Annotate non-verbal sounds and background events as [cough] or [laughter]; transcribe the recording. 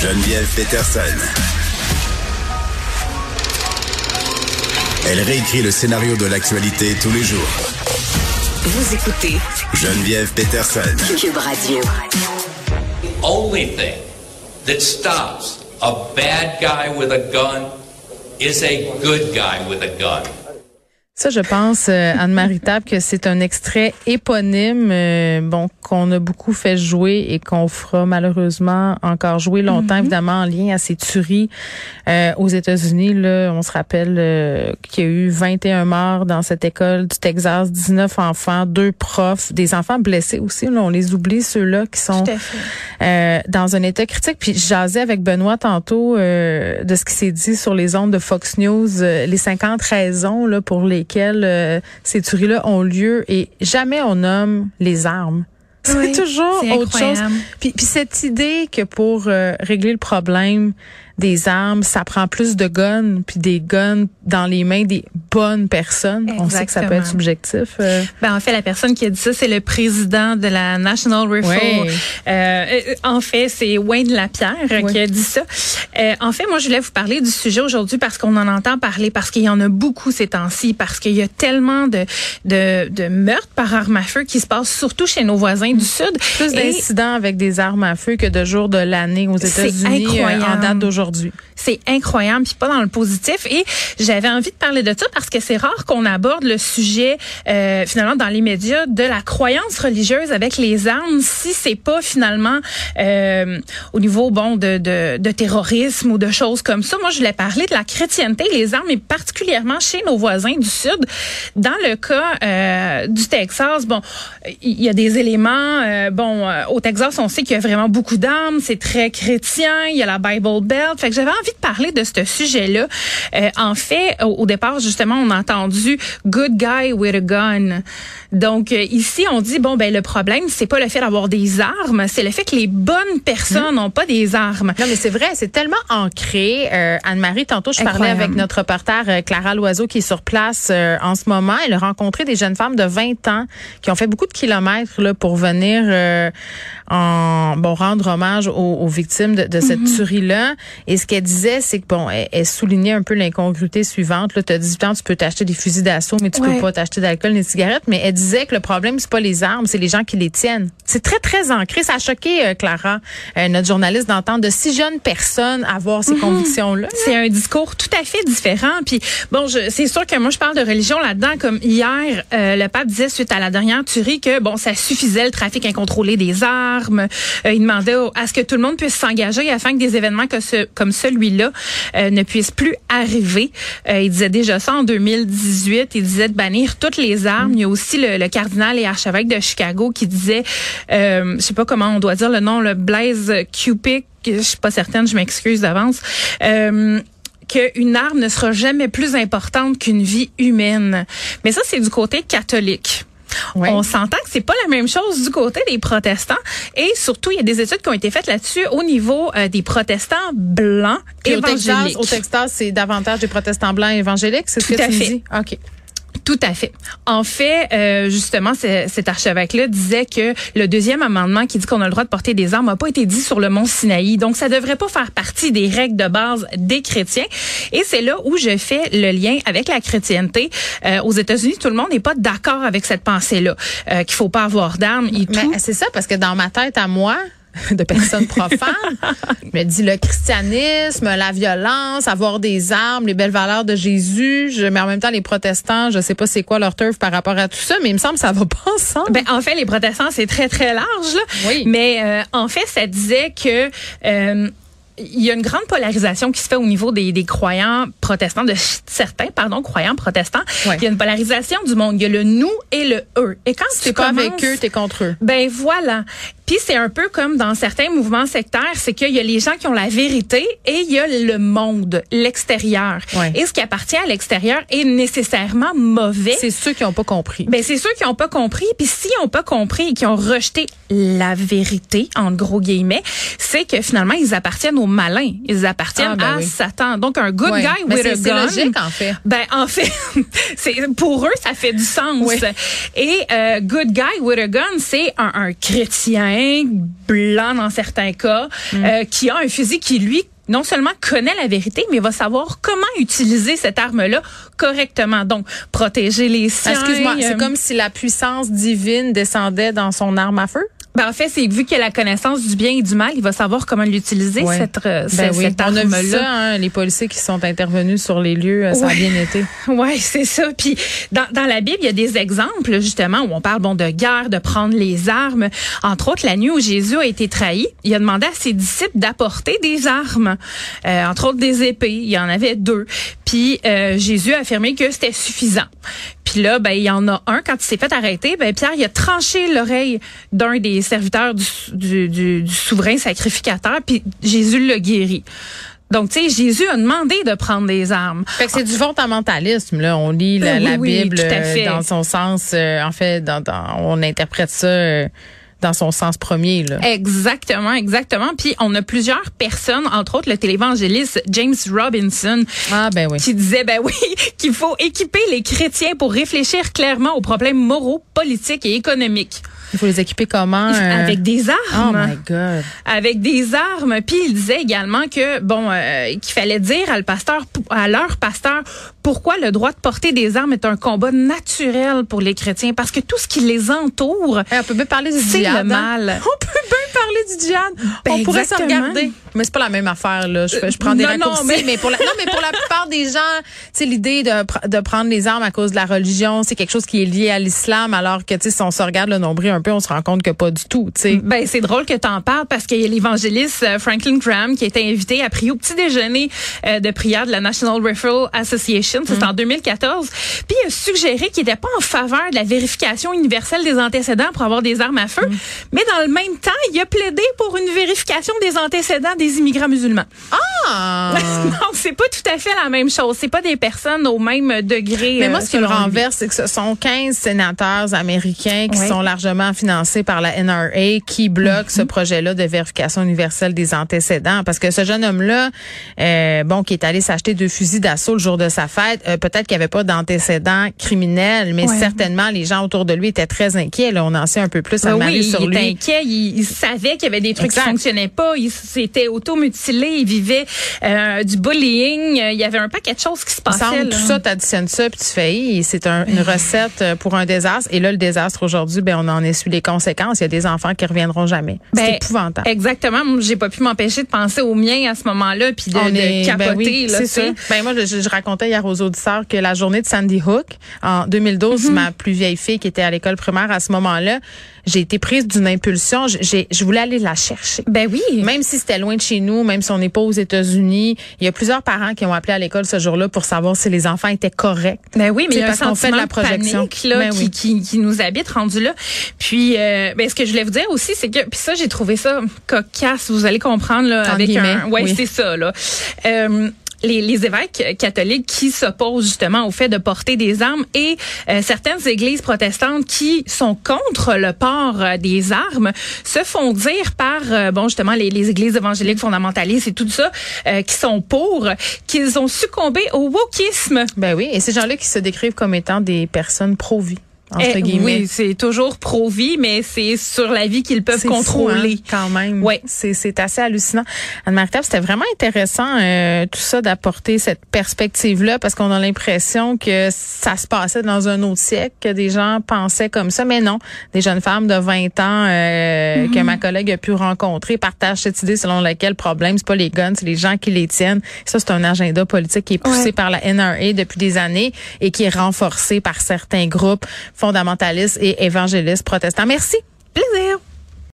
Geneviève Peterson. Elle réécrit le scénario de l'actualité tous les jours. Vous écoutez Geneviève Peterson. Cube Radio. only thing that stops a bad guy with a gun is a good guy with a gun. Ça, je pense, euh, Anne-Marie [laughs] Table, que c'est un extrait éponyme, euh, bon, qu'on a beaucoup fait jouer et qu'on fera malheureusement encore jouer longtemps, Mhm. évidemment, en lien à ces tueries euh, aux États-Unis. Là, on se rappelle euh, qu'il y a eu 21 morts dans cette école du Texas, 19 enfants, deux profs, des enfants blessés aussi. Là, on les oublie, ceux-là qui sont euh, dans un état critique. Puis jasais avec Benoît tantôt euh, de ce qui s'est dit sur les ondes de Fox News, euh, les 50 raisons là, pour euh, ces tueries-là ont lieu et jamais on nomme les armes. C'est Oui, toujours autre chose. Puis, puis cette idée que pour euh, régler le problème des armes, ça prend plus de guns, puis des guns dans les mains des bonnes personnes. On sait que ça peut être subjectif. euh. Ben, en fait, la personne qui a dit ça, c'est le président de la National Rifle. Ouais. Euh, euh, en fait, c'est Wayne Lapierre euh, Ouais. qui a dit ça. Euh, en fait, moi, je voulais vous parler du sujet aujourd'hui parce qu'on en entend parler, parce qu'il y en a beaucoup ces temps-ci, parce qu'il y a tellement de, de, de meurtres par arme à feu qui se passent surtout chez nos voisins du Sud. Plus d'incidents avec des armes à feu que de jours de l'année aux États-Unis euh, en date d'aujourd'hui. C'est incroyable, puis pas dans le positif. Et j'avais envie de parler de ça parce que c'est rare qu'on aborde le sujet euh, finalement dans les médias de la croyance religieuse avec les armes, si c'est pas finalement euh, au niveau bon de, de, de terrorisme ou de choses comme ça. Moi, je voulais parler de la chrétienté, les armes, et particulièrement chez nos voisins du Sud. Dans le cas euh, du Texas, bon, il y a des éléments. euh, bon, euh, au Texas, on sait qu'il y a vraiment beaucoup d'armes. C'est très chrétien. Il y a la Bible Belt. Fait que j'avais envie de parler de ce sujet-là. Euh, en fait, au, au départ, justement, on a entendu "good guy with a gun". Donc euh, ici, on dit bon ben le problème, c'est pas le fait d'avoir des armes, c'est le fait que les bonnes personnes n'ont pas des armes. Non, mais c'est vrai, c'est tellement ancré. Euh, Anne-Marie, tantôt, je parlais avec notre reporter euh, Clara Loiseau qui est sur place euh, en ce moment. Elle a rencontré des jeunes femmes de 20 ans qui ont fait beaucoup de kilomètres là, pour venir euh, en bon rendre hommage aux, aux victimes de, de cette tuerie-là. Et ce qu'elle disait, c'est que bon, elle, elle soulignait un peu l'incongruité suivante. Tu as 18 ans, tu peux t'acheter des fusils d'assaut, mais tu Ouais. peux pas t'acheter d'alcool ni de cigarettes. Mais elle disait que le problème, c'est pas les armes, c'est les gens qui les tiennent. C'est très, très ancré. Ça a choqué euh, Clara, euh, notre journaliste, d'entendre de si jeunes personnes avoir ces convictions-là. C'est un discours tout à fait différent. Puis bon, je- c'est sûr que moi je parle de religion là-dedans. Comme hier, euh, le pape disait suite à la dernière tuerie que bon, ça suffisait le trafic incontrôlé des armes. Euh, il demandait à ce que tout le monde puisse s'engager afin que des événements que ce- comme celui-là euh, ne puissent plus arriver. Euh, il disait déjà ça en 2018. Il disait de bannir toutes les armes. Il y a aussi le, le cardinal et archevêque de Chicago qui disait, euh, je sais pas comment on doit dire le nom, le Blaise Cupid. Je suis pas certaine, je m'excuse d'avance. Euh, qu'une arme ne sera jamais plus importante qu'une vie humaine. Mais ça, c'est du côté catholique. On s'entend que c'est pas la même chose du côté des protestants et surtout il y a des études qui ont été faites là-dessus au niveau euh, des protestants blancs Texas, évangéliques. au Texas, c'est davantage des protestants blancs évangéliques, c'est ce Tout que à tu fait. dis? OK. Tout à fait. En fait, euh, justement, cet archevêque-là disait que le deuxième amendement qui dit qu'on a le droit de porter des armes n'a pas été dit sur le mont Sinaï. Donc, ça devrait pas faire partie des règles de base des chrétiens. Et c'est là où je fais le lien avec la chrétienté. Euh, aux États-Unis, tout le monde n'est pas d'accord avec cette pensée-là, euh, qu'il faut pas avoir d'armes et tout. Mais c'est ça, parce que dans ma tête à moi, de personnes profanes, je me dis le christianisme, la violence, avoir des armes, les belles valeurs de Jésus, je, mais en même temps les protestants, je sais pas c'est quoi leur turf par rapport à tout ça, mais il me semble que ça va pas ensemble. Ben, en fait, les protestants, c'est très, très large. Là. Oui. Mais euh, en fait, ça disait que... euh, il y a une grande polarisation qui se fait au niveau des, des croyants protestants, de certains, pardon, croyants protestants. Ouais. Il y a une polarisation du monde. Il y a le nous et le eux. Et quand Si tu t'es pas avec eux, t'es contre eux. ben voilà. Puis c'est un peu comme dans certains mouvements sectaires, c'est qu'il y a les gens qui ont la vérité et il y a le monde, l'extérieur. Ouais. Et ce qui appartient à l'extérieur est nécessairement mauvais. C'est ceux qui ont pas compris. Ben c'est ceux qui n'ont pas compris. Puis s'ils n'ont pas compris et qui ont rejeté la vérité, en gros guillemets, c'est que finalement ils appartiennent aux malins. Ils appartiennent Ah, ben à oui. Satan. Donc un good Ouais. guy Mais with c'est- a c'est gun. logique, en fait. Ben en fait, [laughs] c'est pour eux ça fait du sens. Oui. Et euh, good guy with a gun, c'est un, un chrétien blanc dans certains cas Mm. euh, qui a un fusil qui lui non seulement connaît la vérité, mais va savoir comment utiliser cette arme-là correctement. Donc, protéger les siens. Excuse-moi, c'est euh, comme si la puissance divine descendait dans son arme à feu? Ben, en fait, c'est vu qu'il a la connaissance du bien et du mal, il va savoir comment l'utiliser, Ouais. cette, euh, Ben cette, oui, cette a arme-là. ça, hein, les policiers qui sont intervenus sur les lieux, euh, ça a Ouais. bien été. [laughs] Ouais, c'est ça. Puis dans, dans la Bible, il y a des exemples justement où on parle bon de guerre, de prendre les armes. Entre autres, la nuit où Jésus a été trahi, il a demandé à ses disciples d'apporter des armes, euh, entre autres des épées. Il y en avait deux. Puis euh, Jésus a affirmé que c'était suffisant. Puis là, ben il y en a un quand il s'est fait arrêter, ben Pierre il a tranché l'oreille d'un des serviteurs du, du, du- du souverain sacrificateur, puis Jésus l'a guéri. Donc, tu sais, Jésus a demandé de prendre des armes. Fait que c'est du fondamentalisme, là. On lit la, Euh, oui, la Bible tout à euh, fait. dans son sens, euh, en fait, dans, dans- on interprète ça euh, dans son sens premier, là. Exactement, exactement. Puis on a plusieurs personnes, entre autres le télévangéliste James Robinson, Ah, ben oui. qui disait ben oui [laughs] qu'il faut équiper les chrétiens pour réfléchir clairement aux problèmes moraux, politiques et économiques Il faut les équiper comment? euh? avec des Oh armes. my God. avec des armes. Puis il disait également que bon euh, qu'il fallait dire à le pasteur à leur pasteur pourquoi le droit de porter des armes est un combat naturel pour les chrétiens? Parce que tout ce qui les entoure Hey, on peut bien parler du c'est le hein? mal. On peut bien parler du djihad. Ben, on pourrait se exactement. regarder. Mais c'est pas la même affaire, là. Je, fais- je prends des Non, non, raccourcis. mais- mais... pour la, non, mais pour la plupart des gens, c'est l'idée de, de prendre les armes à cause de la religion. C'est quelque chose qui est lié à l'islam, alors que, tu si on se regarde le nombril un peu, on se rend compte que pas du tout, tu sais. Ben c'est drôle que tu en parles parce qu'il y a l'évangéliste euh, Franklin Graham qui a été invité à prier au petit déjeuner euh, de prière de la National Referral Association, c'était en 2014. Puis il a suggéré qu'il n'était pas en faveur de la vérification universelle des antécédents pour avoir des armes à feu, mais dans le même temps, il a plaidé pour une vérification des antécédents des immigrants musulmans. Ah! [laughs] Donc c'est pas tout à fait la même chose, c'est pas des personnes au même degré. Mais moi, euh, ce qui me renverse, c'est que ce sont 15 sénateurs américains qui sont largement financés par la NRA qui bloquent ce projet-là de vérification universelle des antécédents. Parce que ce jeune homme-là, euh, bon, qui est allé s'acheter deux fusils d'assaut le jour de sa fête, euh, peut-être qu'il n'y avait pas d'antécédents criminels, mais Ouais. certainement les gens autour de lui étaient très inquiets. Là, on en sait un peu plus à Ben oui, sur il lui. était inquiet, il, il savait qu'il y avait des trucs Exact. qui fonctionnaient pas, il s'était auto-mutilé, il vivait euh, du bullying, euh, il y avait un paquet de choses qui se passaient. tout ça, t'additionnes ça, puis tu fais, c'est un- une recette euh, pour un désastre. Et là, le désastre aujourd'hui, ben, on en essuie les conséquences. Il y a des enfants qui reviendront jamais. Ben, c'est épouvantable. Exactement. J'ai pas pu m'empêcher de penser aux miens à ce moment-là, puis de, ben capoter. oui, là, c'est ça. Ben moi, je, je racontais hier aux auditeurs que la journée de Sandy Hook en 2012, Mhm. ma plus vieille fille qui était à l'école primaire à ce moment-là, j'ai été prise d'une impulsion. J'ai, je voulais aller la chercher. Ben oui. Même si c'était loin de chez nous, même si on n'est pas aux États-Unis, il y a plusieurs parents qui ont appelé à l'école ce jour-là pour savoir si les enfants étaient corrects. Ben oui, mais il y a un qu'on fait de sentiment la projection. panique là, Ben qui, oui. qui, qui nous habite rendu là. Puis, euh, ben, ce que je voulais vous dire aussi, c'est que, puis ça, j'ai trouvé ça cocasse. Vous allez comprendre là, Entre avec un, ouais, oui. c'est ça là. Euh, les, les évêques catholiques qui s'opposent justement au fait de porter des armes et euh, certaines églises protestantes qui sont contre le port euh, des armes se font dire par euh, bon justement les, les églises évangéliques fondamentalistes et tout ça euh, qui sont pour qu'ils ont succombé au wokisme. Ben oui, et ces gens-là qui se décrivent comme étant des personnes pro-vie, entre Eh, guillemets. Oui, c'est toujours pro-vie, mais c'est sur la vie qu'ils peuvent fou, contrôler. hein, quand même. Ouais. C'est, c'est assez hallucinant. Anne-Marie c'était vraiment intéressant euh, tout ça d'apporter cette perspective-là parce qu'on a l'impression que ça se passait dans un autre siècle, que des gens pensaient comme ça, mais non. Des jeunes femmes de 20 ans euh, Mm-hmm. que ma collègue a pu rencontrer partagent cette idée selon laquelle le problème, c'est pas les guns, c'est les gens qui les tiennent. Ça, c'est un agenda politique qui est poussé Ouais. par la NRA depuis des années et qui est renforcé par certains groupes fondamentalistes et évangélistes protestants. Merci. Plaisir.